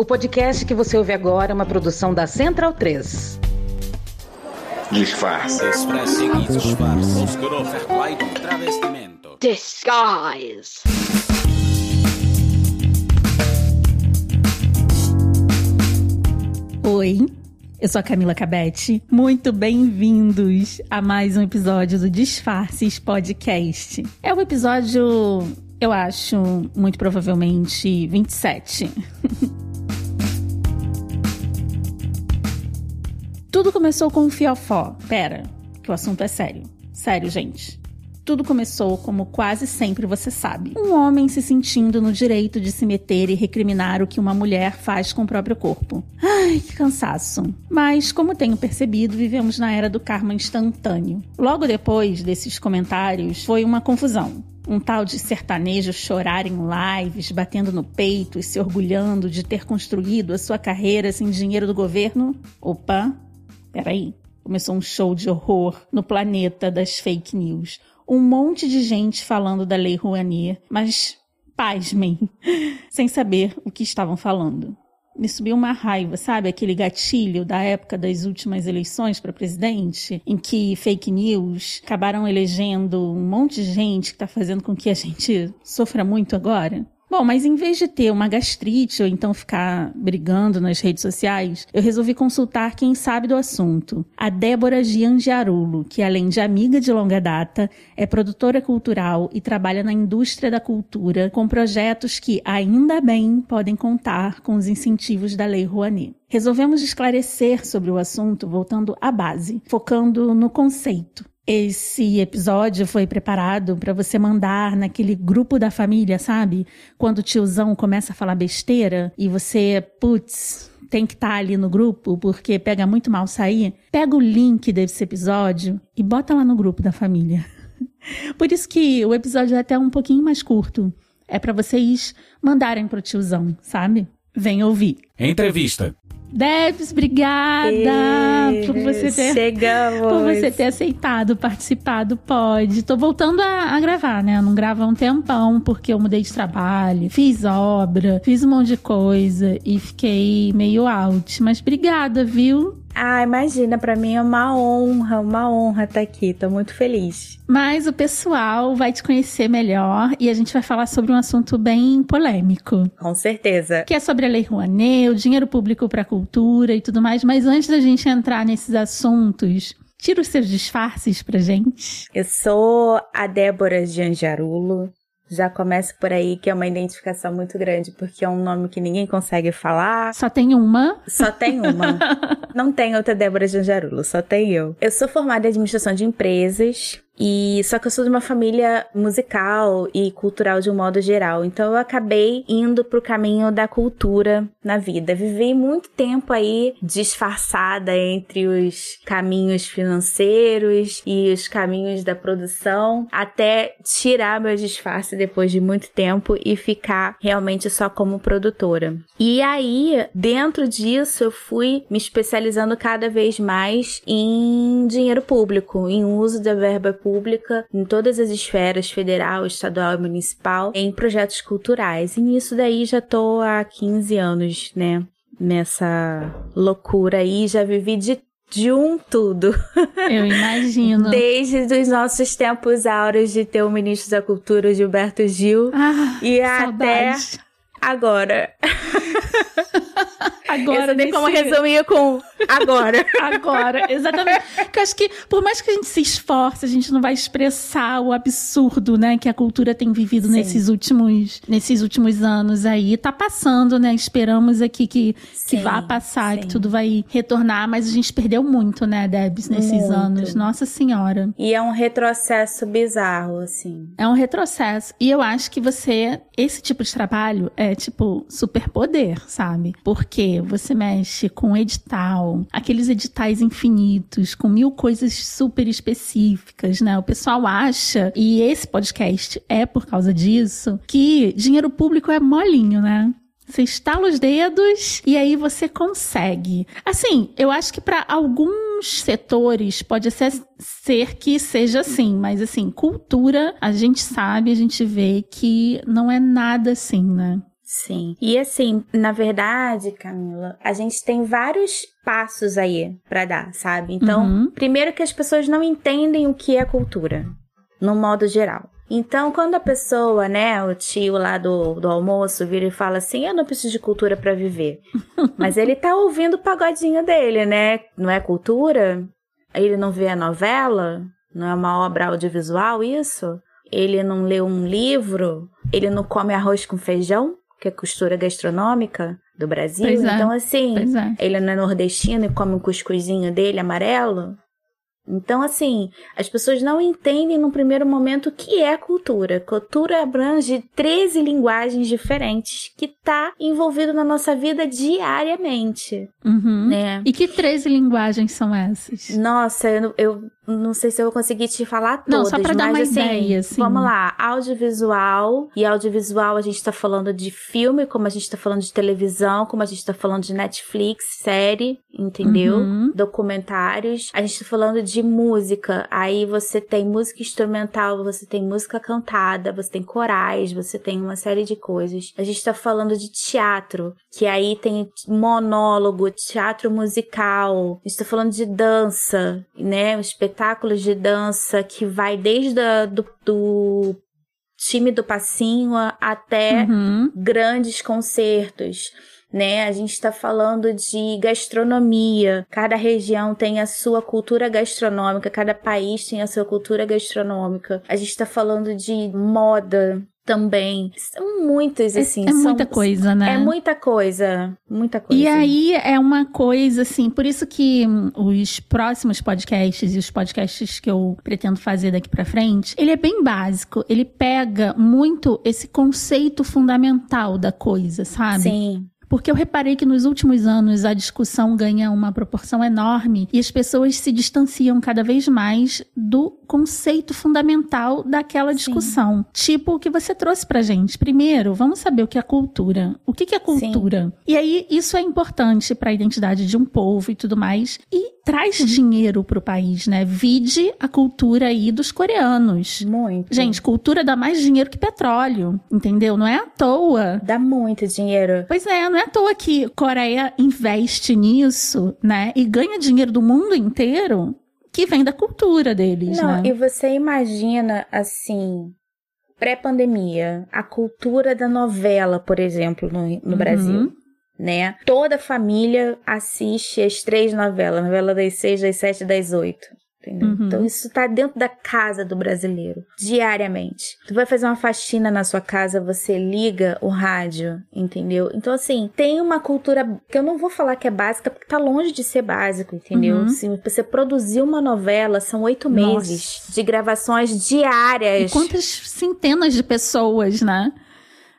O podcast que você ouve agora é uma produção da Central 3. Disfarce. Disguise. Oi, eu sou a Camila Cabete. Muito bem-vindos a mais um episódio do Disfarces Podcast. É o episódio, eu acho, muito provavelmente 27. Tudo começou com um fiofó. Pera, que o assunto é sério. Sério, gente. Tudo começou como quase sempre você sabe. Um homem se sentindo no direito de se meter e recriminar o que uma mulher faz com o próprio corpo. Ai, que cansaço. Mas, como tenho percebido, vivemos na era do karma instantâneo. Logo depois desses comentários, foi uma confusão. Um tal de sertanejo chorar em lives, batendo no peito e se orgulhando de ter construído a sua carreira sem dinheiro do governo? Opa, peraí. Começou um show de horror no planeta das fake news um monte de gente falando da Lei Rouanet, mas pasmem, sem saber o que estavam falando. Me subiu uma raiva, sabe? Aquele gatilho da época das últimas eleições para presidente, em que fake news acabaram elegendo um monte de gente que está fazendo com que a gente sofra muito agora. Bom, mas em vez de ter uma gastrite ou então ficar brigando nas redes sociais, eu resolvi consultar quem sabe do assunto. A Débora Giangiarulo, que além de amiga de longa data, é produtora cultural e trabalha na indústria da cultura com projetos que, ainda bem, podem contar com os incentivos da Lei Rouanet. Resolvemos esclarecer sobre o assunto voltando à base, focando no conceito. Esse episódio foi preparado para você mandar naquele grupo da família, sabe? Quando o tiozão começa a falar besteira e você, putz, tem que estar tá ali no grupo porque pega muito mal sair. Pega o link desse episódio e bota lá no grupo da família. Por isso que o episódio é até um pouquinho mais curto. É para vocês mandarem pro tiozão, sabe? Vem ouvir. Entrevista. Debs, obrigada e... por você ter chegamos. por você ter aceitado participar do pod. Tô voltando a, a, gravar, né? Eu não gravo há um tempão porque eu mudei de trabalho, fiz obra, fiz um monte de coisa e fiquei meio out. Mas obrigada, viu? Ah, imagina, para mim é uma honra, uma honra estar aqui. Tô muito feliz. Mas o pessoal vai te conhecer melhor e a gente vai falar sobre um assunto bem polêmico. Com certeza. Que é sobre a Lei Rouanet, o dinheiro público para cultura e tudo mais. Mas antes da gente entrar nesses assuntos, Tira os seus disfarces pra gente. Eu sou a Débora Gianjarulo, já começa por aí que é uma identificação muito grande, porque é um nome que ninguém consegue falar. Só tem uma? Só tem uma. Não tem outra Débora Janjarulo, só tem eu. Eu sou formada em administração de empresas, e só que eu sou de uma família musical e cultural de um modo geral, então eu acabei indo pro caminho da cultura na vida. Vivi muito tempo aí disfarçada entre os caminhos financeiros e os caminhos da produção, até tirar meu disfarce depois de muito tempo e ficar realmente só como produtora. E aí, dentro disso, eu fui me especializando cada vez mais em dinheiro público, em uso da verba pública pública em todas as esferas, federal, estadual e municipal, em projetos culturais. E nisso daí já tô há 15 anos, né? Nessa loucura aí, já vivi de de um tudo. Eu imagino. Desde os nossos tempos áureos de ter o ministro da Cultura, Gilberto Gil, ah, e até agora. Agora. Eu só dei como resumir com agora. agora, exatamente. Porque eu acho que, por mais que a gente se esforce, a gente não vai expressar o absurdo, né, que a cultura tem vivido nesses últimos, nesses últimos anos aí. Tá passando, né? Esperamos aqui que, sim, que vá passar, sim. que tudo vai retornar, mas a gente perdeu muito, né, Debs, nesses muito. anos. Nossa Senhora. E é um retrocesso bizarro, assim. É um retrocesso. E eu acho que você, esse tipo de trabalho é tipo superpoder, sabe? Porque você mexe com edital, aqueles editais infinitos, com mil coisas super específicas, né? O pessoal acha, e esse podcast é por causa disso, que dinheiro público é molinho, né? Você estala os dedos e aí você consegue. Assim, eu acho que para alguns setores pode ser, ser que seja assim, mas assim, cultura, a gente sabe, a gente vê que não é nada assim, né? Sim. E assim, na verdade, Camila, a gente tem vários passos aí para dar, sabe? Então, uhum. primeiro que as pessoas não entendem o que é cultura, no modo geral. Então, quando a pessoa, né, o tio lá do, do almoço vira e fala assim: Eu não preciso de cultura para viver. Mas ele tá ouvindo o pagodinho dele, né? Não é cultura? Ele não vê a novela? Não é uma obra audiovisual isso? Ele não lê um livro? Ele não come arroz com feijão? Que é costura gastronômica do Brasil. É. Então, assim, é. ele não é nordestino e come um cuscuzinho dele amarelo? Então, assim, as pessoas não entendem no primeiro momento o que é cultura. Cultura abrange 13 linguagens diferentes que está envolvido na nossa vida diariamente. Uhum. Né? E que 13 linguagens são essas? Nossa, eu, eu não sei se eu vou conseguir te falar todas. Não, só pra dar uma assim, ideia, assim. Vamos lá, audiovisual. E audiovisual a gente tá falando de filme, como a gente tá falando de televisão, como a gente tá falando de Netflix, série, entendeu? Uhum. Documentários. A gente tá falando de música. Aí você tem música instrumental, você tem música cantada, você tem corais, você tem uma série de coisas. A gente tá falando de teatro, que aí tem monólogo, teatro musical. A gente tá falando de dança, né? Espetáculos de dança que vai desde a, do, do time do passinho até uhum. grandes concertos. Né? A gente está falando de gastronomia. Cada região tem a sua cultura gastronômica, cada país tem a sua cultura gastronômica. A gente está falando de moda, também. São muitas, assim. É, é são, muita coisa, né? É muita coisa. Muita coisa. E aí é uma coisa, assim, por isso que os próximos podcasts e os podcasts que eu pretendo fazer daqui para frente, ele é bem básico. Ele pega muito esse conceito fundamental da coisa, sabe? Sim. Porque eu reparei que nos últimos anos a discussão ganha uma proporção enorme e as pessoas se distanciam cada vez mais do conceito fundamental daquela discussão. Sim. Tipo o que você trouxe pra gente. Primeiro, vamos saber o que é cultura. O que, é cultura? Sim. E aí, isso é importante para a identidade de um povo e tudo mais. E traz dinheiro pro país, né? Vide a cultura aí dos coreanos. Muito. Gente, cultura dá mais dinheiro que petróleo, entendeu? Não é à toa. Dá muito dinheiro. Pois é, não é à toa que Coreia investe nisso, né? E ganha dinheiro do mundo inteiro que vem da cultura deles, Não, né? e você imagina, assim, pré-pandemia, a cultura da novela, por exemplo, no, no Uhum. Brasil. Né? Toda família assiste as três novelas, novela das seis, das sete, das oito. Uhum. Então isso tá dentro da casa do brasileiro, diariamente. Tu vai fazer uma faxina na sua casa, você liga o rádio, entendeu? Então assim, tem uma cultura que eu não vou falar que é básica, porque tá longe de ser básico, entendeu? Uhum. Se você produzir uma novela, são oito meses de gravações diárias. E quantas centenas de pessoas, né?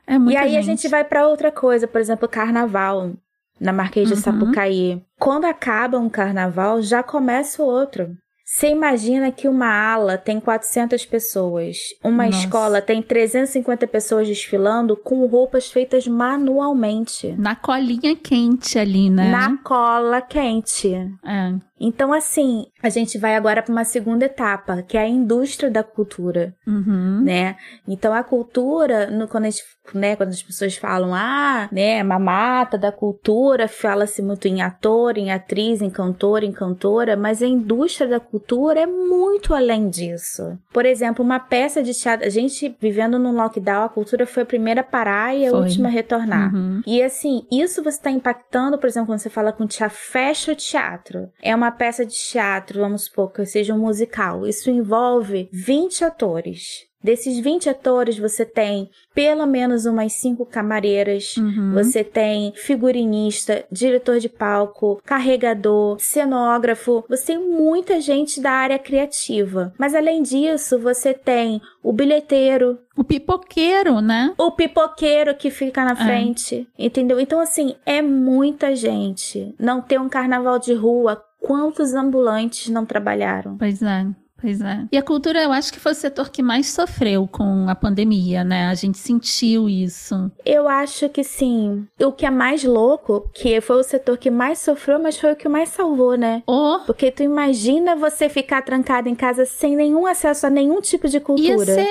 É muita E aí a gente gente vai pra outra coisa, por exemplo, carnaval na Marquês de Uhum. Sapucaí. Quando acaba um carnaval, já começa o outro. Você imagina que uma ala tem 400 pessoas, uma Nossa. escola tem 350 pessoas desfilando com roupas feitas manualmente. Na colinha quente ali, né? Na cola quente. É. Então, assim, a gente vai agora para uma segunda etapa, que é a indústria da cultura. Uhum. né? Então a cultura, no, quando, a gente, né, quando as pessoas falam, ah, né, mamata da cultura, fala-se muito em ator, em atriz, em cantor, em cantora, mas a indústria da cultura é muito além disso. Por exemplo, uma peça de teatro, a gente vivendo num lockdown, a cultura foi a primeira a parar e a Foi. última a retornar. Uhum. E assim, isso você está impactando, por exemplo, quando você fala com teatro, fecha o teatro. É uma peça de teatro, vamos supor que seja um musical. Isso envolve 20 atores. Desses 20 atores, você tem pelo menos umas cinco camareiras, Uhum. você tem figurinista, diretor de palco, carregador, cenógrafo, você tem muita gente da área criativa. Mas além disso, você tem o bilheteiro, O pipoqueiro, né? o pipoqueiro que fica na É. frente, entendeu? Então, assim, é muita gente. Não ter um carnaval de rua, quantos ambulantes não trabalharam? Pois é. Pois é. E a cultura, eu acho que foi o setor que mais sofreu com a pandemia, né? A gente sentiu isso. Eu acho que sim. O que é mais louco, que foi o setor que mais sofreu, mas foi o que mais salvou, né? Oh. Porque tu imagina você ficar trancado em casa sem nenhum acesso a nenhum tipo de cultura. Ia ser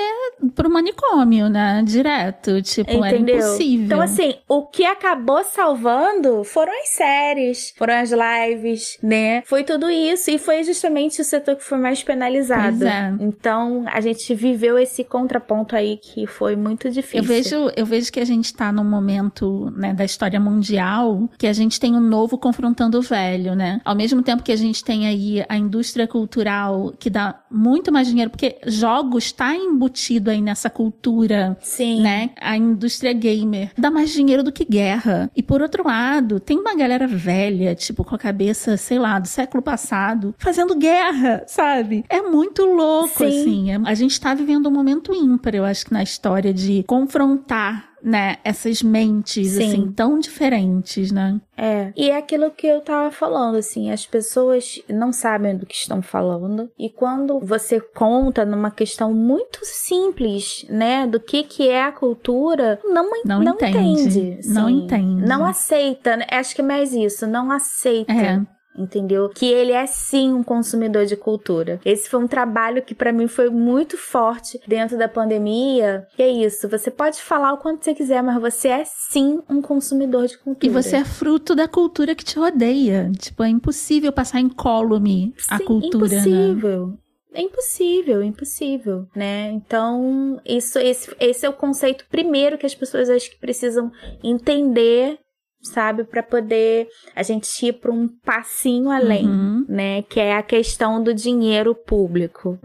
pro manicômio, né? Direto. Tipo, Entendeu? era impossível. Então, assim, o que acabou salvando foram as séries, foram as lives, né? Foi tudo isso. E foi justamente o setor que foi mais penalizado. Pois é. Então, a gente viveu esse contraponto aí que foi muito difícil. Eu vejo, eu vejo que a gente tá num momento, né, da história mundial que a gente tem o novo confrontando o velho, né? Ao mesmo tempo que a gente tem aí a indústria cultural que dá muito mais dinheiro, porque jogos tá embutido aí nessa cultura, Sim. né? A indústria gamer dá mais dinheiro do que guerra. E por outro lado, tem uma galera velha, tipo, com a cabeça, sei lá, do século passado, fazendo guerra, sabe? É muito louco, Sim. assim. É- a gente tá vivendo um momento ímpar, eu acho que na história de confrontar, né, essas mentes, Sim. assim, tão diferentes, né? É. E é aquilo que eu tava falando, assim, as pessoas não sabem do que estão falando. E quando você conta numa questão muito simples, né, do que que é a cultura, não, Não não entende. entende. Não entende. Não aceita, né? Acho que é mais isso, não aceita. É. Entendeu? Que ele é sim um consumidor de cultura. Esse foi um trabalho que pra mim foi muito forte dentro da pandemia. Que é isso, você pode falar o quanto você quiser, mas você é sim um consumidor de cultura. E você é fruto da cultura que te rodeia. Tipo, é impossível passar incólume a Sim, cultura, né? impossível. É impossível, impossível, né? Então, isso, esse, esse é o conceito primeiro que as pessoas acho que precisam entender, sabe? Pra poder a gente ir pra um passinho além, Uhum. né? Que é a questão do dinheiro público.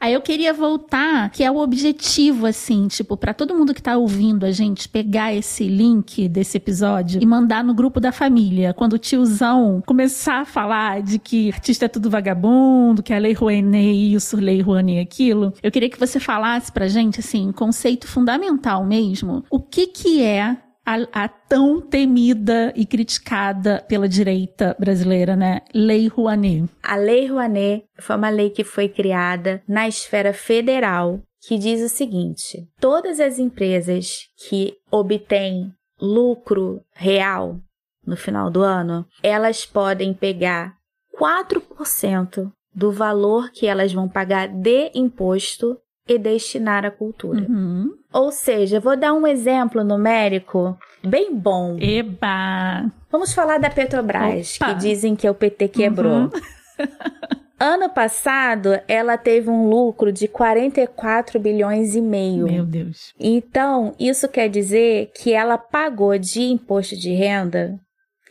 Aí eu queria voltar, que é o objetivo, assim, tipo, pra todo mundo que tá ouvindo a gente pegar esse link desse episódio e mandar no grupo da família. Quando o tiozão começar a falar de que artista é tudo vagabundo, que a Lei Rouanet isso, Lei Rouanet aquilo, eu queria que você falasse pra gente, assim, um conceito fundamental mesmo. O que que é a, a tão temida e criticada pela direita brasileira, né? Lei Rouanet. A Lei Rouanet foi uma lei que foi criada na esfera federal que diz o seguinte: todas as empresas que obtêm lucro real no final do ano, elas podem pegar 4% do valor que elas vão pagar de imposto e destinar à cultura. Uhum. Ou seja, vou dar um exemplo numérico bem bom. Eba! Vamos falar da Petrobras, Opa. que dizem que o PT quebrou. Uhum. Ano passado, ela teve um lucro de 44 bilhões e meio. Meu Deus. Então, isso quer dizer que ela pagou de imposto de renda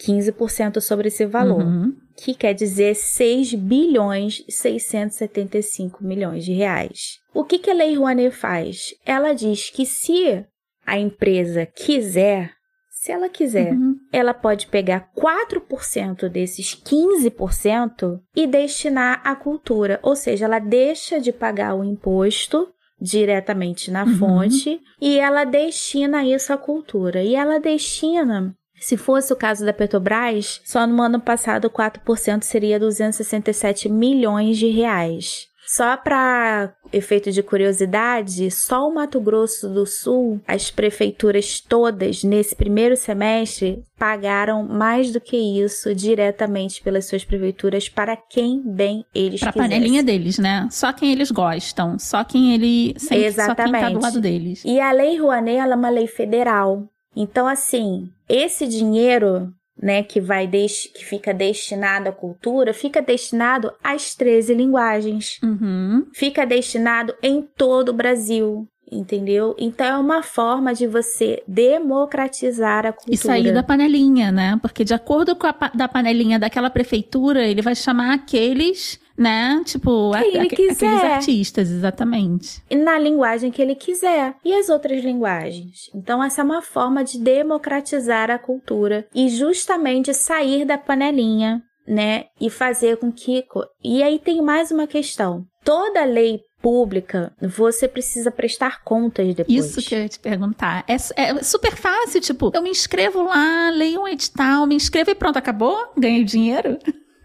15% sobre esse valor, Uhum. que quer dizer 6 bilhões e 675 milhões de reais. O que, que a Lei Rouanet faz? Ela diz que se a empresa quiser, se ela quiser, Uhum. ela pode pegar 4% desses 15% e destinar à cultura. Ou seja, ela deixa de pagar o imposto diretamente na Uhum. fonte e ela destina isso à cultura. E ela destina. Se fosse o caso da Petrobras, só no ano passado 4% seria 267 milhões de reais. Só para efeito de curiosidade, só o Mato Grosso do Sul, as prefeituras todas nesse primeiro semestre pagaram mais do que isso diretamente pelas suas prefeituras para quem bem eles Pra quisessem. panelinha deles, né? Só quem eles gostam. Só quem ele sempre, só quem tá Exatamente. do lado deles. E a Lei Rouanet ela é uma lei federal. Então, assim, esse dinheiro, né, que vai que fica destinado à cultura, fica destinado às 13 linguagens. Uhum. Fica destinado em todo o Brasil. Entendeu? Então é uma forma de você democratizar a cultura. E sair da panelinha, né? Porque de acordo com a da panelinha daquela prefeitura, ele vai chamar aqueles, né? Tipo, Quem ele aque- quiser. aqueles artistas, exatamente. na linguagem que ele quiser e as outras linguagens. Então essa é uma forma de democratizar a cultura e justamente sair da panelinha, né, e fazer com que E aí tem mais uma questão. Toda lei pública, você precisa prestar contas depois. Isso que eu ia te perguntar. É, é super fácil, tipo, eu me inscrevo lá, leio um edital, me inscrevo e pronto, acabou? Ganhei dinheiro?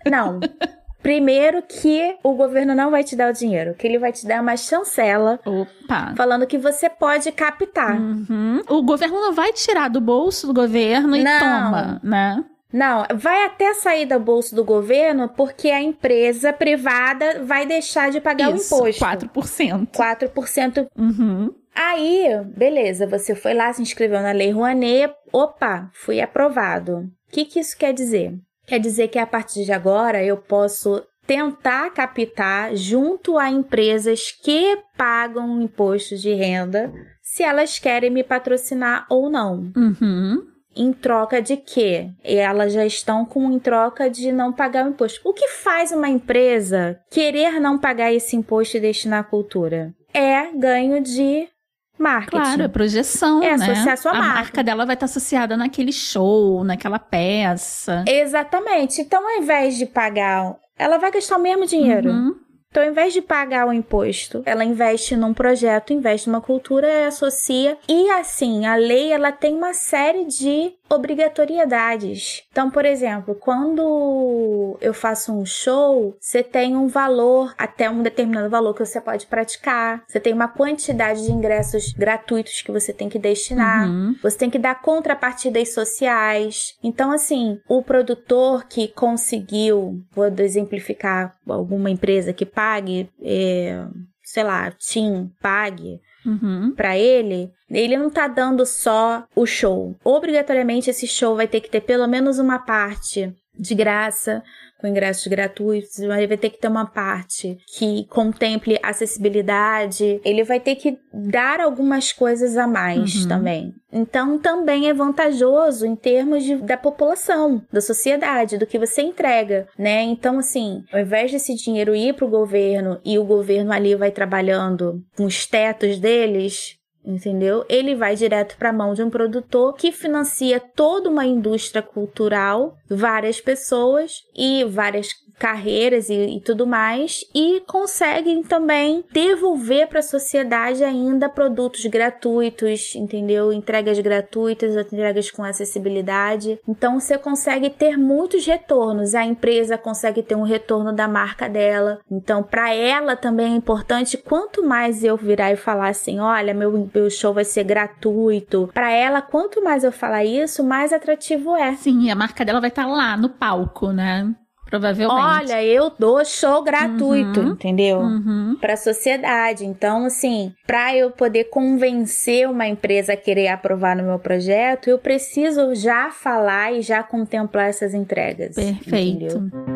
Não. Primeiro que o governo não vai te dar o dinheiro, que ele vai te dar uma chancela. Opa. Falando que você pode captar. Uhum. O governo não vai tirar do bolso do governo e não. toma, né? Não, vai até sair do bolso do governo porque a empresa privada vai deixar de pagar Isso, o imposto. 4%. 4%. Uhum. Aí, beleza, você foi lá, se inscreveu na Lei Rouanet, opa, fui aprovado. O que, que isso quer dizer? Quer dizer que a partir de agora eu posso tentar captar junto a empresas que pagam imposto de renda se elas querem me patrocinar ou não. Uhum. Em troca de quê? E elas já estão com em troca de não pagar o imposto. O que faz uma empresa querer não pagar esse imposto e destinar à cultura? É ganho de marketing. Claro, é projeção, É né? associar sua a marca. marca dela vai estar associada naquele show, naquela peça. Exatamente. Então, ao invés de pagar, ela vai gastar o mesmo dinheiro. Uhum. Então, ao invés de pagar o imposto, ela investe num projeto, investe numa cultura, associa. E assim, a lei ela tem uma série de obrigatoriedades. Então, por exemplo, quando eu faço um show, você tem um valor, até um determinado valor que você pode praticar. Você tem uma quantidade de ingressos gratuitos que você tem que destinar. Uhum. Você tem que dar contrapartidas sociais. Então, assim, o produtor que conseguiu, vou exemplificar alguma empresa que pague, é, sei lá, Tim, pague Uhum. para ele, ele não tá dando só o show. Obrigatoriamente esse show vai ter que ter pelo menos uma parte de graça, com ingressos gratuitos, ele vai ter que ter uma parte que contemple acessibilidade, ele vai ter que dar algumas coisas a mais Uhum. também. Então também é vantajoso em termos de, da população, da sociedade, do que você entrega, né? Então assim, ao invés desse dinheiro ir para o governo e o governo ali vai trabalhando com os tetos deles, entendeu? Ele vai direto para a mão de um produtor que financia toda uma indústria cultural, várias pessoas e várias carreiras e, e tudo mais, e conseguem também devolver para a sociedade ainda produtos gratuitos, entendeu? Entregas gratuitas, entregas com acessibilidade. Então você consegue ter muitos retornos. A empresa consegue ter um retorno da marca dela. Então, para ela também é importante quanto mais eu virar e falar assim, olha, meu, meu show vai ser gratuito. Para ela, quanto mais eu falar isso, mais atrativo é. Sim, a marca dela vai estar lá no palco, né? Provavelmente. Olha, eu dou show gratuito, Uhum. entendeu? Uhum. Para a sociedade. Então, assim, para eu poder convencer uma empresa a querer aprovar no meu projeto, eu preciso já falar e já contemplar essas entregas. Perfeito. entendeu?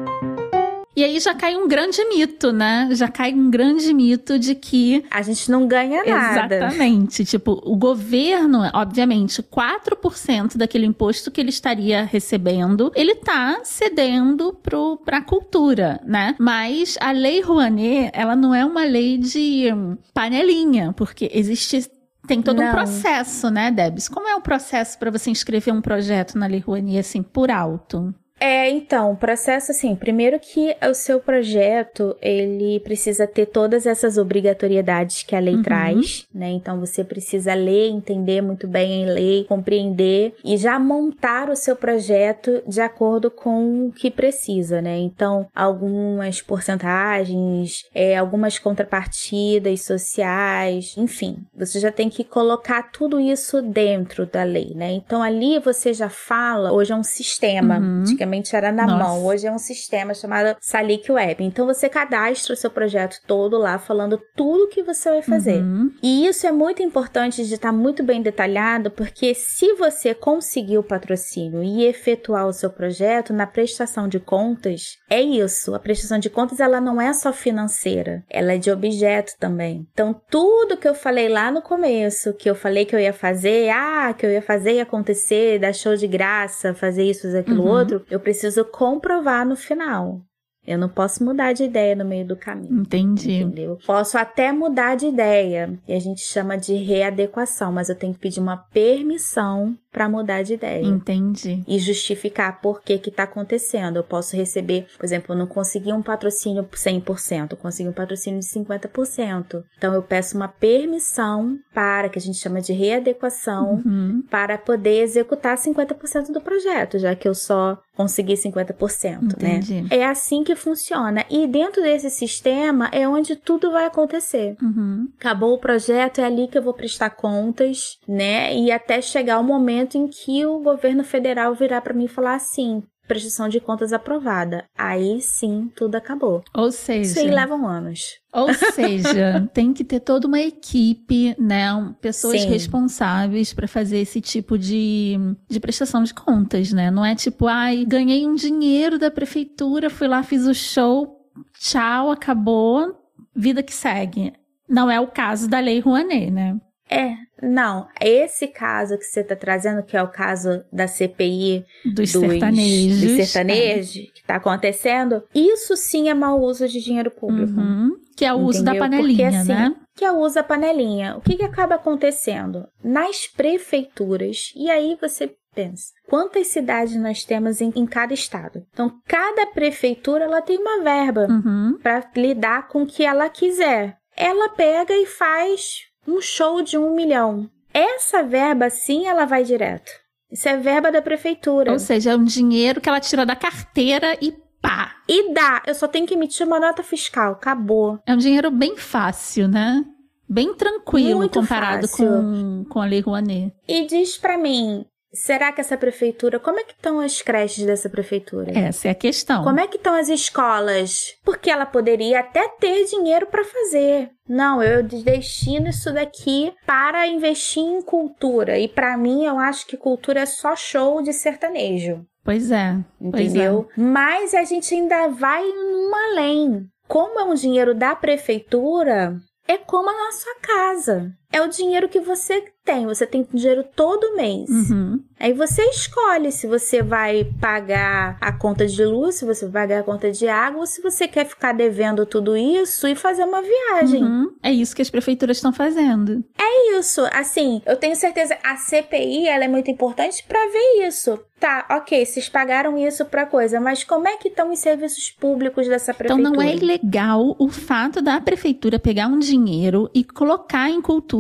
E aí já cai um grande mito, né? Já cai um grande mito de que A gente não ganha nada. Exatamente. Tipo, o governo, obviamente, 4% daquele imposto que ele estaria recebendo, ele tá cedendo pro, pra cultura, né? Mas a lei Rouanet, ela não é uma lei de panelinha, porque existe tem todo um Não. processo, né, Debs? Como é o processo para você inscrever um projeto na Lei Rouanet, assim, por alto? É, então, o processo assim, primeiro que o seu projeto, ele precisa ter todas essas obrigatoriedades que a lei Uhum. traz, né? Então você precisa ler, entender muito bem a lei, compreender e já montar o seu projeto de acordo com o que precisa, né? Então, algumas porcentagens, é, algumas contrapartidas sociais, enfim, você já tem que colocar tudo isso dentro da lei, né? Então ali você já fala, hoje é um sistema, Uhum. Antigamente era na Nossa. mão, hoje é um sistema chamado Salic Web. Então você cadastra o seu projeto todo lá, falando tudo que você vai fazer. Uhum. E isso é muito importante de estar muito bem detalhado, porque se você conseguir o patrocínio e efetuar o seu projeto na prestação de contas, é isso. A prestação de contas ela não é só financeira, ela é de objeto também. Então tudo que eu falei lá no começo, que eu falei que eu ia fazer, ah, que eu ia fazer e acontecer, dar show de graça, fazer isso, fazer aquilo Uhum. outro, eu preciso comprovar no final. Eu não posso mudar de ideia no meio do caminho. Entendi. Entendeu? Posso até mudar de ideia, e a gente chama de readequação, mas eu tenho que pedir uma permissão para mudar de ideia. Entendi. E justificar por que que tá acontecendo. Eu posso receber, por exemplo, eu não consegui um patrocínio 100%, eu consegui um patrocínio de 50%. Então eu peço uma permissão para, que a gente chama de readequação, Uhum. para poder executar 50% do projeto, já que eu só conseguir 50%, Entendi. né? É assim que funciona. E dentro desse sistema é onde tudo vai acontecer. Uhum. Acabou o projeto, é ali que eu vou prestar contas, né? E até chegar o momento em que o governo federal virar para mim e falar assim: prestação de contas aprovada. Aí sim, tudo acabou. Ou Isso aí seja, levam anos. ou seja, tem que ter toda uma equipe, né, pessoas Sim. responsáveis para fazer esse tipo de, de prestação de contas, né? Não é tipo, ai, ganhei um dinheiro da prefeitura, fui lá, fiz o show, tchau, acabou, vida que segue. Não é o caso da Lei Rouanet, né? É, não. Esse caso que você está trazendo, que é o caso da CPI Dos, dos sertanejos. dos sertanejos que está acontecendo, isso sim é mau uso de dinheiro público. Uhum. Que é o uso da Entendeu? panelinha, Porque, assim, né? que é o uso da panelinha. O que, que acaba acontecendo? Nas prefeituras, e aí você pensa, quantas cidades nós temos em, em cada estado? Então, cada prefeitura ela tem uma verba Uhum. para lidar com o que ela quiser. Ela pega e faz um show de um milhão. Essa verba, sim, ela vai direto. Isso é verba da prefeitura. Ou seja, é um dinheiro que ela tira da carteira e pá. E dá, eu só tenho que emitir uma nota fiscal, acabou. É um dinheiro bem fácil, né? Bem tranquilo Muito comparado fácil. com, com a Lei Rouanet. E diz pra mim, será que essa prefeitura, como é que estão as creches dessa prefeitura? Essa é a questão. Como é que estão as escolas? Porque ela poderia até ter dinheiro para fazer. Não, eu destino isso daqui para investir em cultura. E para mim, eu acho que cultura é só show de sertanejo. Pois é. Pois Entendeu? Mas a gente ainda vai num além. Como é um dinheiro da prefeitura, é como a nossa casa. É o dinheiro que você tem. Você tem dinheiro todo mês. Uhum. Aí você escolhe se você vai pagar a conta de luz, se você vai pagar a conta de água, ou se você quer ficar devendo tudo isso e fazer uma viagem. Uhum. É isso que as prefeituras estão fazendo. É isso. Assim, eu tenho certeza a CPI ela é muito importante para ver isso. Tá, ok, vocês pagaram isso pra coisa, mas como é que estão os serviços públicos dessa Então prefeitura? não é ilegal o fato da prefeitura pegar um dinheiro e colocar em cultura,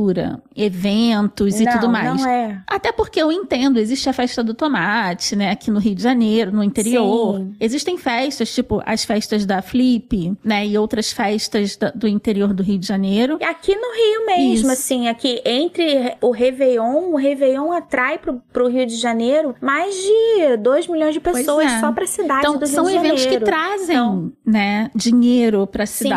eventos e Não, tudo mais. Não é. Até porque eu entendo, existe a festa do tomate, né, aqui no Rio de Janeiro, no interior. Sim. Existem festas, tipo as festas da Flip, né, e outras festas da- do interior do Rio de Janeiro. Aqui no Rio mesmo, Isso. assim, aqui entre o Réveillon, o Réveillon atrai pro, pro Rio de Janeiro mais de 2 milhões de pessoas é. só pra cidade Então, do Rio são de eventos que Janeiro. trazem, Então- né, dinheiro pra Sim.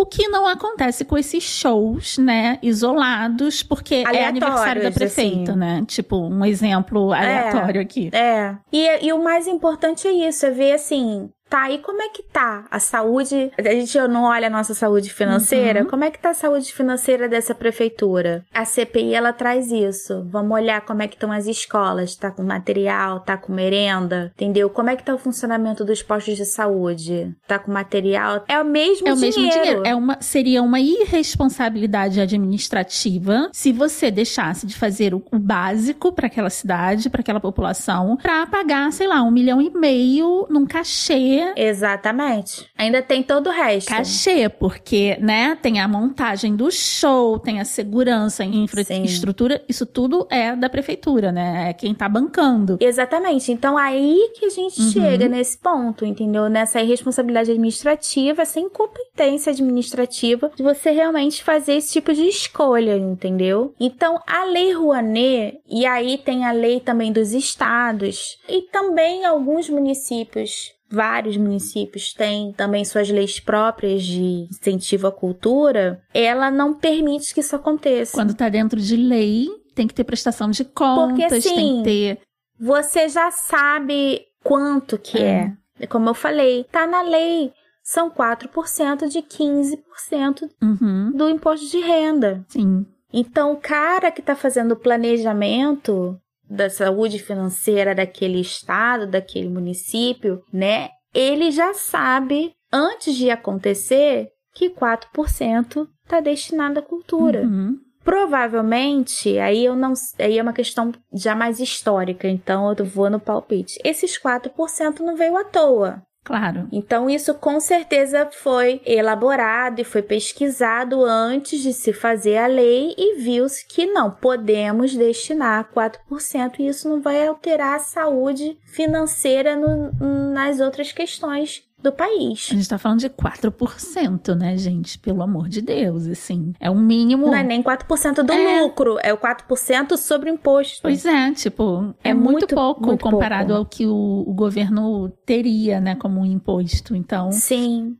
O que não acontece com esses shows, né, isolados, porque é aniversário da prefeita, assim. né? Tipo, um exemplo aleatório aqui. É. E, e o mais importante é isso, é ver assim. Tá, e como é que tá a saúde? A gente não olha a nossa saúde financeira. Uhum. Como é que tá a saúde financeira dessa prefeitura? A CPI, ela traz isso. Vamos olhar como é que estão as escolas. Tá com material, tá com merenda, entendeu? Como é que tá o funcionamento dos postos de saúde? Tá com material? É o mesmo É o dinheiro. mesmo dinheiro. É uma, seria uma irresponsabilidade administrativa se você deixasse de fazer o, o básico para aquela cidade, para aquela população, para pagar, sei lá, um milhão e meio num cachê. Exatamente. Ainda tem todo o resto. Cachê, porque, né, tem a montagem do show, tem a segurança, a Sim. infraestrutura, isso tudo é da prefeitura, né? É quem tá bancando. Exatamente. Então aí que a gente Uhum. chega nesse ponto, entendeu? Nessa irresponsabilidade administrativa, essa incompetência administrativa de você realmente fazer esse tipo de escolha, entendeu? Então a lei Rouanet, e aí tem a lei também dos estados, e também alguns municípios. Vários municípios têm também suas leis próprias de incentivo à cultura. Ela não permite que isso aconteça. Quando tá dentro de lei, tem que ter prestação de contas, assim, tem que ter. você já sabe quanto que é. Como eu falei, tá na lei. São 4% de 15% Uhum, do imposto de renda. sim. Então, o cara que tá fazendo o planejamento da saúde financeira daquele estado, daquele município, né? Ele já sabe, antes de acontecer, que 4% tá destinado à cultura. Uhum. Provavelmente, aí eu não, aí é uma questão já mais histórica, então eu vou no palpite. Esses 4% não veio à toa. Claro. Então, isso com certeza foi elaborado e foi pesquisado antes de se fazer a lei e viu-se que não podemos destinar 4% e isso não vai alterar a saúde financeira no, nas outras questões do país. A gente tá falando de 4%, né, gente? Pelo amor de Deus, assim. É o um mínimo. Não é nem 4% do é. lucro, é o 4% sobre o imposto. Pois é, tipo, é, é muito, muito, pouco muito comparado pouco. ao que o, o governo teria, né, como um imposto. Então. Sim.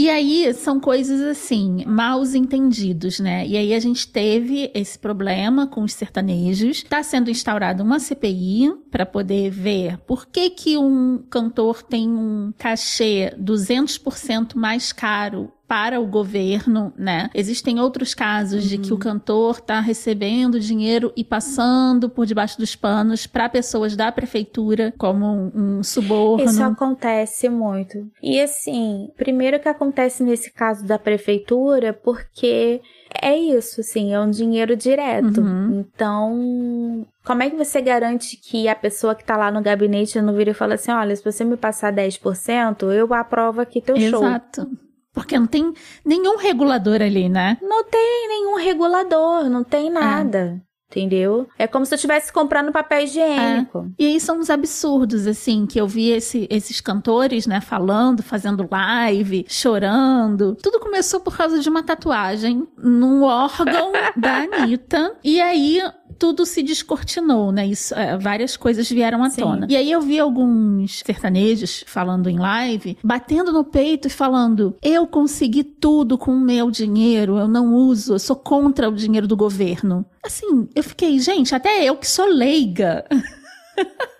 E aí são coisas assim, mal entendidos, né? E aí a gente teve esse problema com os sertanejos. Está sendo instaurada uma CPI para poder ver por que que um cantor tem um cachê 200% mais caro para o governo, né? Existem outros casos uhum. de que o uhum. cantor está recebendo dinheiro e passando por debaixo dos panos para pessoas da prefeitura como um, um suborno. Isso acontece muito. E assim, primeiro que acontece nesse caso da prefeitura, porque é isso, assim, é um dinheiro direto. Uhum. Então, como é que você garante que a pessoa que tá lá no gabinete não vira e fala assim: olha, se você me passar 10%, eu aprovo aqui teu Exato. show? Exato. Porque não tem nenhum regulador ali, né? Não tem nenhum regulador, não tem é. nada. É. Entendeu? É como se eu estivesse comprando papel higiênico. É. E aí são uns absurdos, assim, que eu vi esse, esses cantores, né, falando, fazendo live, chorando. Tudo começou por causa de uma tatuagem num órgão da Anitta. E aí tudo se descortinou, né? Isso, é, várias coisas vieram à Sim. tona. E aí eu vi alguns sertanejos falando em live, batendo no peito e falando: eu consegui tudo com o meu dinheiro, eu não uso, eu sou contra o dinheiro do governo. Assim, eu fiquei, gente, até eu que sou leiga.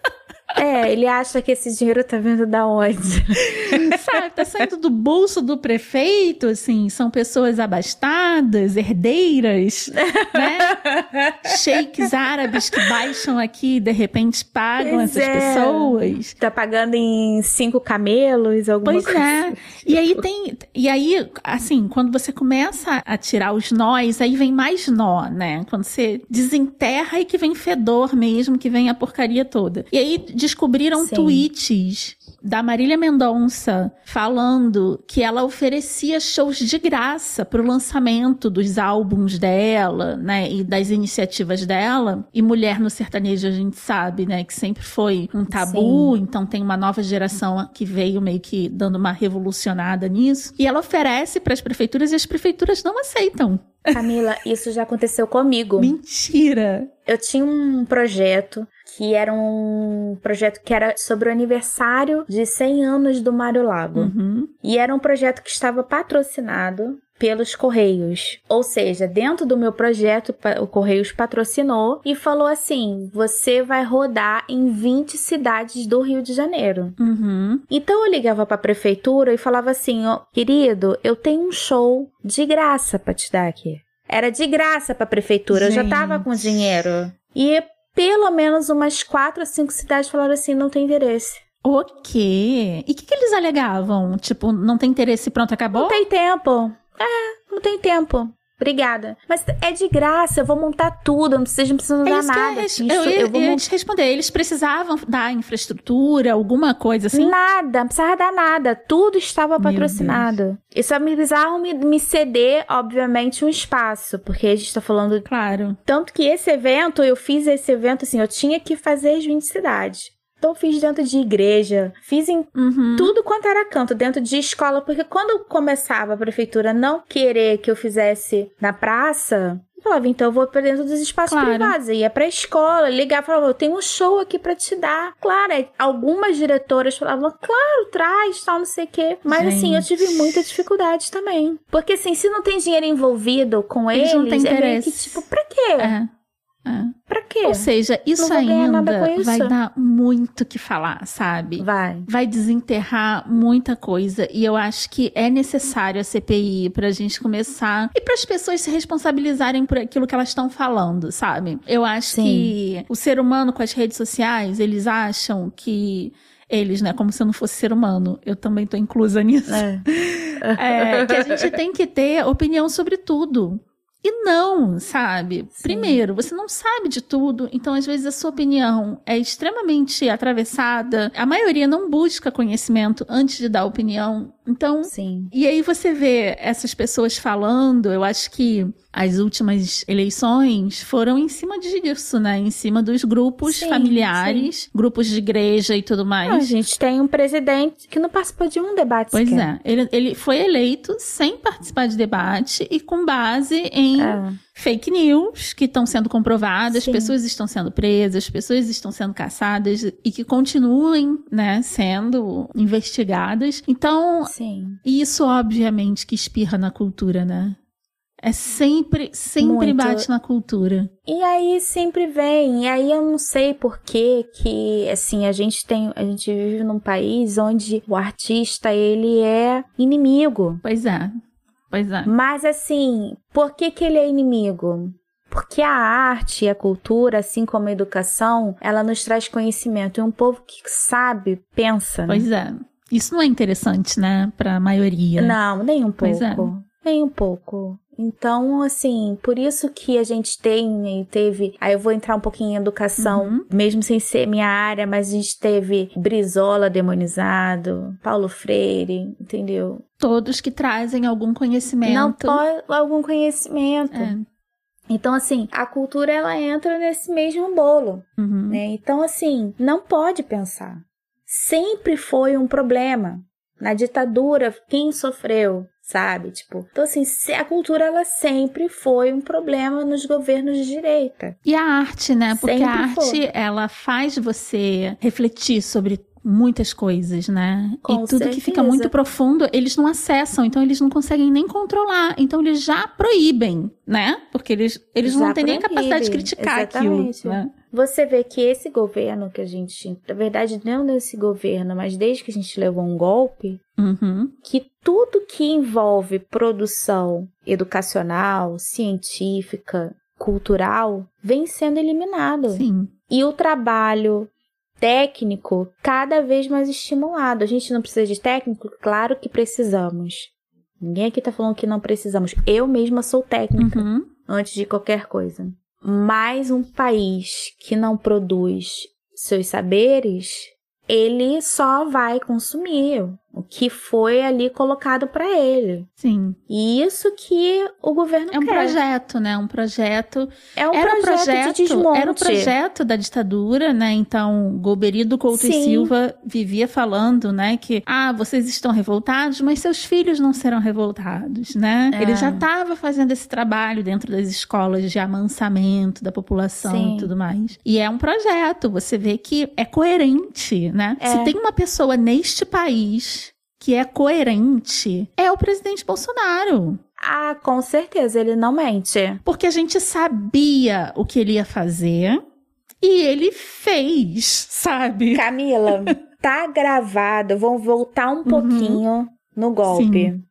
É, ele acha que esse dinheiro tá vindo da onde? Sabe, tá saindo do bolso do prefeito, assim, são pessoas abastadas, herdeiras, né? Sheiks árabes que baixam aqui e de repente pagam pois essas é. pessoas. Tá pagando em cinco camelos, alguma pois coisa. Pois é. E aí tem, e aí, assim, quando você começa a tirar os nós, aí vem mais nó, né? Quando você desenterra e que vem fedor mesmo, que vem a porcaria toda. E aí descobriram Sim. tweets da Marília Mendonça falando que ela oferecia shows de graça para o lançamento dos álbuns dela, né, e das iniciativas dela. E mulher no sertanejo a gente sabe, né, que sempre foi um tabu, Sim. então tem uma nova geração que veio meio que dando uma revolucionada nisso. E ela oferece para as prefeituras e as prefeituras não aceitam. Camila, isso já aconteceu comigo. Mentira! Eu tinha um projeto que era um projeto que era sobre o aniversário de 100 anos do Mário Lago. Uhum. E era um projeto que estava patrocinado pelos Correios. Ou seja, dentro do meu projeto, o Correios patrocinou e falou assim: você vai rodar em 20 cidades do Rio de Janeiro. Uhum. Então eu ligava para a prefeitura e falava assim: oh, querido, eu tenho um show de graça para te dar aqui. Era de graça para a prefeitura, Gente. eu já tava com dinheiro. E pelo menos umas quatro ou cinco cidades falaram assim: não tem interesse. O quê? E o que, que, eles alegavam? Tipo, não tem interesse, pronto, acabou? Não tem tempo. É, não tem tempo. Obrigada. Mas é de graça, eu vou montar tudo, não vocês não precisam é dar nada. Isso, eu, ia, eu vou ia te responder. Eles precisavam dar infraestrutura, alguma coisa assim? Nada, não precisava dar nada. Tudo estava patrocinado. E só me precisavam me, me ceder, obviamente, um espaço, porque a gente tá falando. Claro. Tanto que esse evento, eu fiz esse evento assim, eu tinha que fazer as 20 cidades. Então fiz dentro de igreja, fiz em uhum. tudo quanto era canto, dentro de escola, porque quando começava a prefeitura não querer que eu fizesse na praça, eu falava, então eu vou para dentro dos espaços claro. privados. Eu ia pra escola, ligava, falava, eu tenho um show aqui para te dar. Claro, algumas diretoras falavam, claro, traz, tal, não sei o quê. Mas Gente. assim, eu tive muita dificuldade também. Porque assim, se não tem dinheiro envolvido com eles, eles é meio que tipo, pra quê? É. É. Pra quê? Ou seja, isso ainda isso. vai dar muito que falar, sabe? Vai. Vai desenterrar muita coisa. E eu acho que é necessário a CPI pra gente começar. E para as pessoas se responsabilizarem por aquilo que elas estão falando, sabe? Eu acho Sim. que o ser humano com as redes sociais, eles acham que eles, né? Como se eu não fosse ser humano. Eu também tô inclusa nisso. É. é, que a gente tem que ter opinião sobre tudo E não, sabe? Sim. Primeiro, você não sabe de tudo, então às vezes a sua opinião é extremamente atravessada. A maioria não busca conhecimento antes de dar opinião. Então, Sim. e aí você vê essas pessoas falando, eu acho que as últimas eleições foram em cima disso, né? Em cima dos grupos sim, familiares, sim. grupos de igreja e tudo mais. a gente tem um presidente que não participou de um debate. Pois sequer. é. Ele, ele foi eleito sem participar de debate e com base em. É. Fake news que estão sendo comprovadas, Sim. pessoas estão sendo presas, pessoas estão sendo caçadas e que continuem, né, sendo investigadas. Então, Sim. isso obviamente que espirra na cultura, né? É sempre, sempre Muito. bate na cultura. E aí sempre vem, e aí eu não sei por que que, assim, a gente tem, a gente vive num país onde o artista, ele é inimigo. Pois é, pois é. Mas assim, por que que ele é inimigo? Porque a arte e a cultura, assim como a educação, ela nos traz conhecimento. E um povo que sabe, pensa. Né? Pois é. Isso não é interessante, né, para a maioria. Não, nem um pouco. Pois é. Nem um pouco. Então, assim, por isso que a gente tem e teve. Aí eu vou entrar um pouquinho em educação, uhum. mesmo sem ser minha área, mas a gente teve Brizola demonizado, Paulo Freire, entendeu? Todos que trazem algum conhecimento. Não pode, algum conhecimento. É. Então, assim, a cultura ela entra nesse mesmo bolo, uhum. né? Então, assim, não pode pensar. Sempre foi um problema. Na ditadura, quem sofreu? Sabe? Tipo, então assim, a cultura ela sempre foi um problema nos governos de direita. E a arte, né? Porque sempre a arte foi. ela faz você refletir sobre muitas coisas, né? Com e tudo certeza. que fica muito profundo, eles não acessam, então eles não conseguem nem controlar. Então eles já proíbem, né? Porque eles, eles já não têm nem a capacidade de criticar Exatamente. aquilo. Né? Você vê que esse governo que a gente, na verdade, não nesse governo, mas desde que a gente levou um golpe, uhum. que tudo que envolve produção educacional, científica, cultural, vem sendo eliminado. Sim. E o trabalho técnico cada vez mais estimulado. A gente não precisa de técnico? Claro que precisamos. Ninguém aqui tá falando que não precisamos. Eu mesma sou técnica uhum. antes de qualquer coisa. Mas um país que não produz seus saberes, ele só vai consumir o que foi ali colocado para ele. Sim. E isso que o governo é um quer. projeto, né? Um projeto. É um era projeto, um projeto de desmonte. Era um projeto da ditadura, né? Então, Golberido Couto Sim. e Silva vivia falando, né, que ah, vocês estão revoltados, mas seus filhos não serão revoltados, né? É. Ele já estava fazendo esse trabalho dentro das escolas de amansamento da população Sim. e tudo mais. E é um projeto, você vê que é coerente, né? É. Se tem uma pessoa neste país que é coerente é o presidente Bolsonaro. Ah, com certeza, ele não mente. Porque a gente sabia o que ele ia fazer e ele fez, sabe? Camila, tá gravado. Vamos voltar um uhum. pouquinho no golpe. Sim.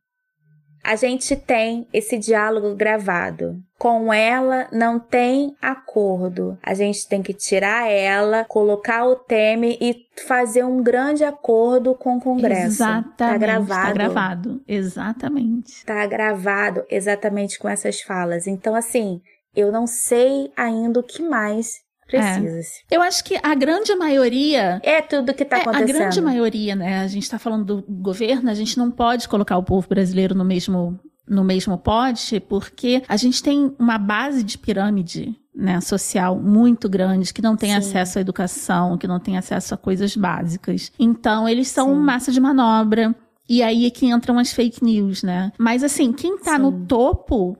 A gente tem esse diálogo gravado. Com ela não tem acordo. A gente tem que tirar ela, colocar o Temer e fazer um grande acordo com o Congresso. Tá exatamente. Tá gravado. Tá gravado. Exatamente. Tá gravado exatamente com essas falas. Então, assim, eu não sei ainda o que mais Precisa-se. É. Eu acho que a grande maioria. É tudo que está é, acontecendo. A grande maioria, né? A gente está falando do governo, a gente não pode colocar o povo brasileiro no mesmo, no mesmo pote, porque a gente tem uma base de pirâmide né, social muito grande, que não tem Sim. acesso à educação, que não tem acesso a coisas básicas. Então, eles são Sim. massa de manobra. E aí é que entram as fake news, né? Mas assim, quem tá Sim. no topo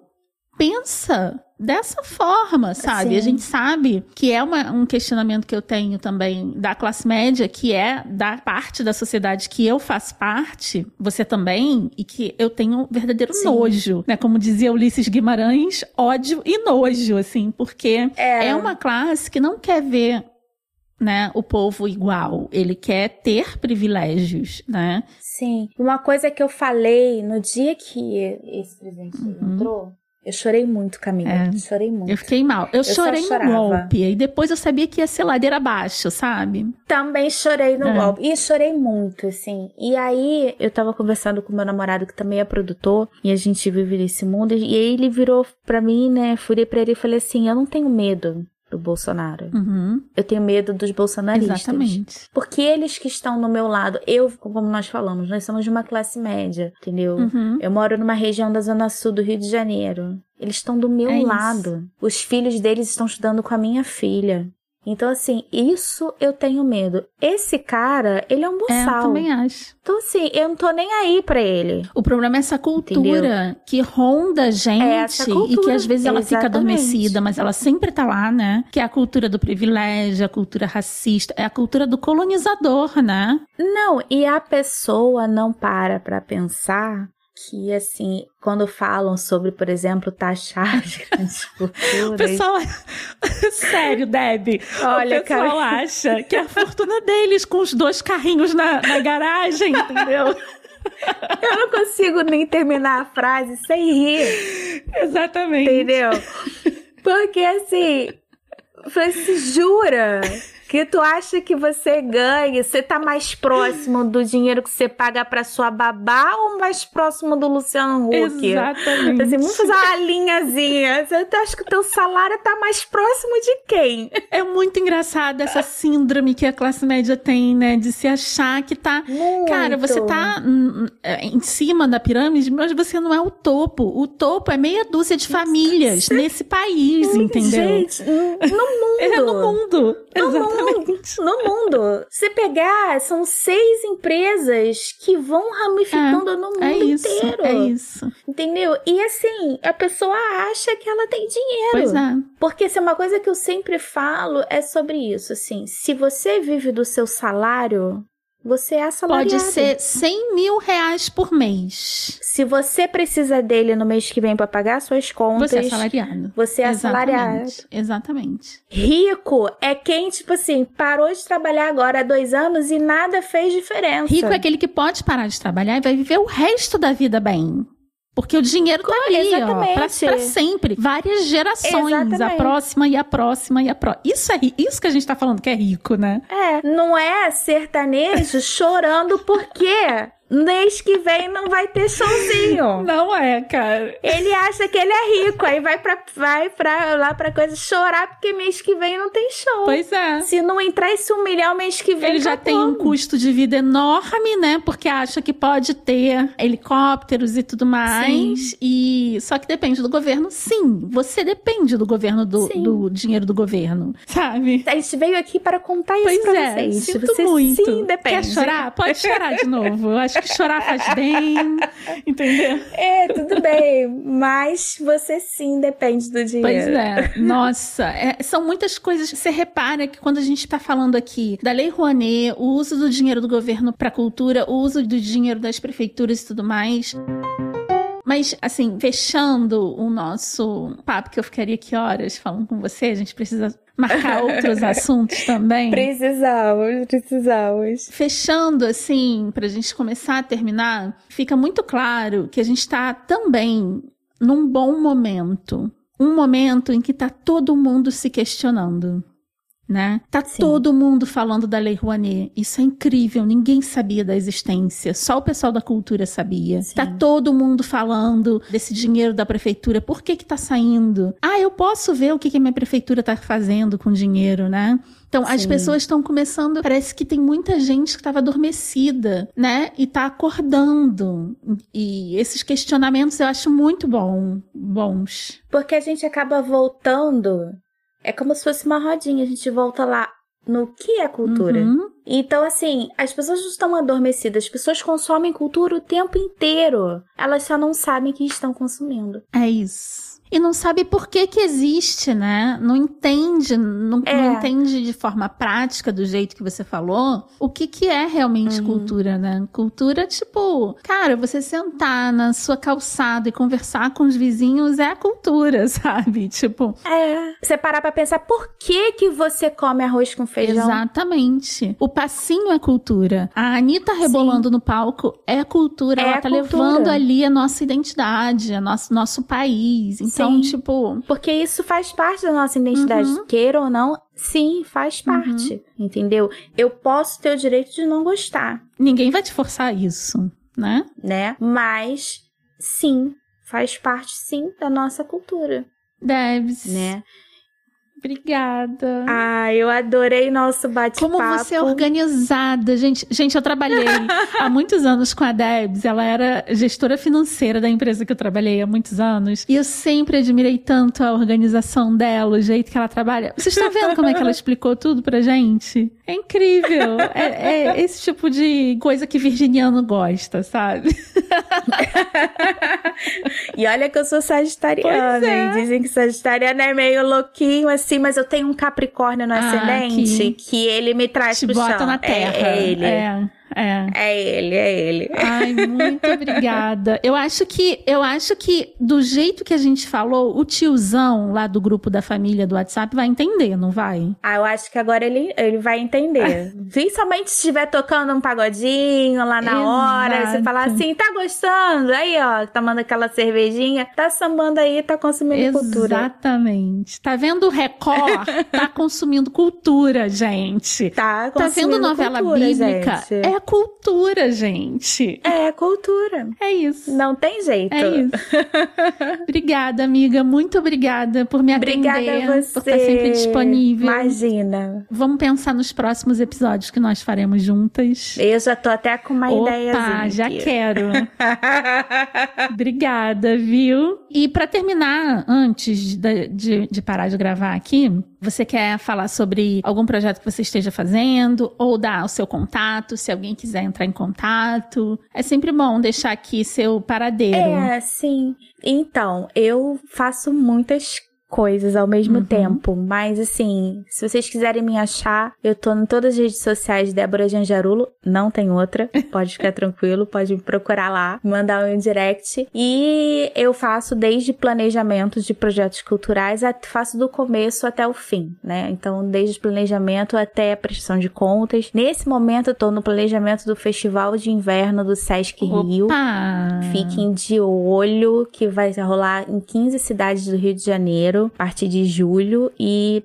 pensa dessa forma, sabe? Sim. A gente sabe que é uma, um questionamento que eu tenho também da classe média, que é da parte da sociedade que eu faço parte, você também, e que eu tenho verdadeiro Sim. nojo, né? Como dizia Ulisses Guimarães, ódio e nojo, assim, porque é, é uma classe que não quer ver né, o povo igual. Ele quer ter privilégios, né? Sim. Uma coisa que eu falei no dia que esse presidente uhum. entrou, Eu chorei muito, Camila. É, chorei muito. Eu fiquei mal. Eu, eu chorei no golpe. E depois eu sabia que ia ser ladeira abaixo, sabe? Também chorei no é. golpe. E chorei muito, assim. E aí, eu tava conversando com meu namorado, que também é produtor, e a gente vive nesse mundo. E aí ele virou pra mim, né? Furei pra ele e falei assim: Eu não tenho medo do Bolsonaro. Uhum. Eu tenho medo dos bolsonaristas. Exatamente. Porque eles que estão no meu lado, eu, como nós falamos, nós somos de uma classe média, entendeu? Uhum. Eu moro numa região da Zona Sul do Rio de Janeiro. Eles estão do meu é lado. Os filhos deles estão estudando com a minha filha. Então, assim, isso eu tenho medo. Esse cara, ele é um boçal. É, eu também acho. Então, assim, eu não tô nem aí pra ele. O problema é essa cultura Entendeu? que ronda a gente é e que às vezes ela exatamente. fica adormecida, mas ela sempre tá lá, né? Que é a cultura do privilégio, a cultura racista, é a cultura do colonizador, né? Não, e a pessoa não para pra pensar que, assim, quando falam sobre, por exemplo, taxar as grandes fortunas... O pessoal... Sério, Deb. Olha, o pessoal cara... acha que é a fortuna deles com os dois carrinhos na, na garagem, entendeu? Eu não consigo nem terminar a frase sem rir. Exatamente. Entendeu? Porque, assim... Você jura que tu acha que você ganha, você tá mais próximo do dinheiro que você paga pra sua babá ou mais próximo do Luciano Huck? Exatamente. Assim, vamos fazer uma linhazinha. Você acha que o teu salário tá mais próximo de quem? É muito engraçado essa síndrome que a classe média tem, né? De se achar que tá. Muito. Cara, você tá em cima da pirâmide, mas você não é o topo. O topo é meia dúzia de famílias nesse país, entendeu? Gente, no mundo. É no mundo. No Exatamente. mundo no mundo. Se pegar, são seis empresas que vão ramificando é, no mundo é isso, inteiro. É isso. Entendeu? E assim, a pessoa acha que ela tem dinheiro. Pois é. Porque se é uma coisa que eu sempre falo é sobre isso, assim. Se você vive do seu salário, você é assalariado. Pode ser 100 mil reais por mês. Se você precisa dele no mês que vem para pagar suas contas. Você é assalariado. Você é assalariado. Exatamente. Rico é quem, tipo assim, parou de trabalhar agora há dois anos e nada fez diferença. Rico é aquele que pode parar de trabalhar e vai viver o resto da vida bem. Porque o dinheiro tá ali, ó, pra, pra, sempre. Várias gerações. Exatamente. A próxima e a próxima e a próxima. Isso é isso que a gente tá falando que é rico, né? É. Não é sertanejo chorando porque mês que vem não vai ter showzinho. Não é, cara. Ele acha que ele é rico, aí vai pra, vai pra, lá pra coisa chorar porque mês que vem não tem show. Pois é. Se não entrar esse um milhão mês que vem, Ele já tem um custo de vida enorme, né? Porque acha que pode ter helicópteros e tudo mais. Sim. E só que depende do governo. Sim, você depende do governo, do, do dinheiro do governo, sabe? A gente veio aqui para contar isso pois pra é, vocês. Sinto você muito. sim depende. Quer chorar? Pode chorar de novo. Acho que chorar faz bem, entendeu? É, tudo bem, mas você sim depende do dinheiro. Pois é, nossa, é, são muitas coisas. Você repara que quando a gente está falando aqui da Lei Rouanet, o uso do dinheiro do governo para cultura, o uso do dinheiro das prefeituras e tudo mais. Mas, assim, fechando o nosso papo, que eu ficaria aqui horas falando com você, a gente precisa marcar outros assuntos também. Precisamos, precisamos. Fechando, assim, para a gente começar a terminar, fica muito claro que a gente está também num bom momento. Um momento em que está todo mundo se questionando né? Tá Sim. todo mundo falando da Lei Rouanet. Isso é incrível, ninguém sabia da existência, só o pessoal da cultura sabia. Sim. Tá todo mundo falando desse dinheiro da prefeitura, por que que tá saindo? Ah, eu posso ver o que que a minha prefeitura tá fazendo com o dinheiro, né? Então, Sim. as pessoas estão começando. Parece que tem muita gente que estava adormecida, né? E tá acordando. E esses questionamentos eu acho muito bom, bons. Porque a gente acaba voltando é como se fosse uma rodinha, a gente volta lá no que é cultura. Uhum. Então, assim, as pessoas não estão adormecidas, as pessoas consomem cultura o tempo inteiro. Elas só não sabem que estão consumindo. É isso. E não sabe por que que existe, né? Não entende, não, É. não entende de forma prática, do jeito que você falou, o que que é realmente Uhum. cultura, né? Cultura, tipo, cara, você sentar na sua calçada e conversar com os vizinhos é a cultura, sabe? Tipo, É. Você parar pra pensar por que que você come arroz com feijão? Exatamente. O passinho é cultura. A Anitta rebolando no palco é cultura. É Ela tá cultura. levando ali a nossa identidade, a nosso, nosso país. Então, Sim. tipo, Porque isso faz parte da nossa identidade. Uhum. Queira ou não, sim, faz parte. Entendeu? Eu posso ter o direito de não gostar, ninguém vai te forçar isso, né? né? Mas, sim, faz parte, sim, da nossa cultura, Debs. né? Obrigada. Ah, eu adorei nosso bate-papo. Como você é organizada, gente. Gente, eu trabalhei há muitos anos com a Debs. Ela era gestora financeira da empresa que eu trabalhei há muitos anos. E eu sempre admirei tanto a organização dela, o jeito que ela trabalha. Vocês estão vendo como é que ela explicou tudo pra gente? É incrível. É, é esse tipo de coisa que virginiano gosta, sabe? E olha que eu sou sagitariana, é. Dizem que sagitariana é meio louquinho assim, mas eu tenho um capricórnio no Ah, ascendente que- que... ele me traz Te pro bota chão. na É- terra. É, ele. É, é. É ele, é ele. Ai, muito obrigada. Eu acho que, eu acho que do jeito que a gente falou, o tiozão lá do grupo da família do WhatsApp vai entender, não vai? Ah, eu acho que agora ele, ele vai entender. Principalmente se estiver tocando um pagodinho lá na hora, você Exato. falar assim, tá gostando? Aí, ó, tomando aquela cervejinha, tá sambando aí, tá consumindo cultura. Exatamente. Tá vendo o Record? tá consumindo cultura, gente. Tá Tá vendo novela cultura, bíblica? gente. É cultura, gente. É cultura. É isso. Não tem jeito. É isso. obrigada, amiga. Muito obrigada por me Obrigada atender, a você. por estar sempre disponível. Imagina. Vamos pensar nos próximos episódios que nós faremos juntas. Eu já tô até com uma Opa, ideiazinha já aqui. quero. Obrigada, viu? E pra terminar, antes de, de- de parar de gravar aqui, você quer falar sobre algum projeto que você esteja fazendo ou dar o seu contato, se alguém quiser entrar em contato? É sempre bom deixar aqui seu paradeiro. É, sim. Então, eu faço muitas coisas ao mesmo Uhum. tempo, mas assim, se vocês quiserem me achar, eu tô em todas as redes sociais Débora Janjarulo, não tem outra, pode ficar tranquilo, pode me procurar lá, mandar um direct. E eu faço desde planejamento de projetos culturais, faço do começo até o fim, né? Então, desde o planejamento até a prestação de contas. Nesse momento, eu tô no planejamento do Festival de Inverno do Sesc Rio. Opa! Fiquem de olho que vai rolar em 15 cidades do Rio de Janeiro a partir de julho e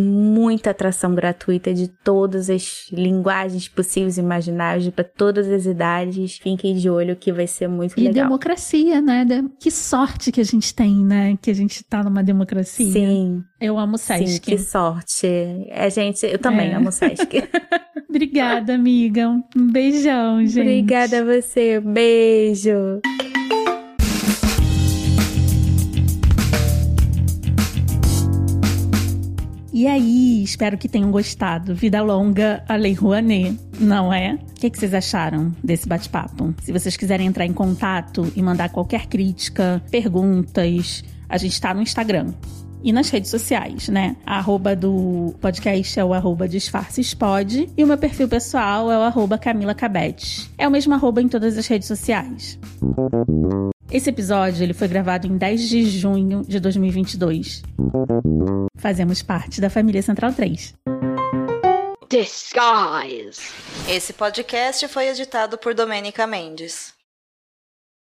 muita atração gratuita de todas as linguagens possíveis e imagináveis para todas as idades. Fiquem de olho que vai ser muito E legal. democracia, né? Que sorte que a gente tem, né? Que a gente tá numa democracia. Sim, Eu amo o sim, Sesc. que sorte. A gente, eu também É. amo Sesc. Obrigada, amiga. Um beijão, gente. Obrigada a você. Beijo. E aí, espero que tenham gostado. Vida longa, a Lei Rouanet, não é? O que, que vocês acharam desse bate-papo? Se vocês quiserem entrar em contato e mandar qualquer crítica, perguntas, a gente tá no Instagram. E nas redes sociais, né? A arroba do podcast é o arroba disfarcespod e o meu perfil pessoal é o arroba Camila Cabete. É o mesmo arroba em todas as redes sociais. Esse episódio ele foi gravado em 10 de junho de 2022. Fazemos parte da família Central 3. Disguise. Esse podcast foi editado por Domênica Mendes.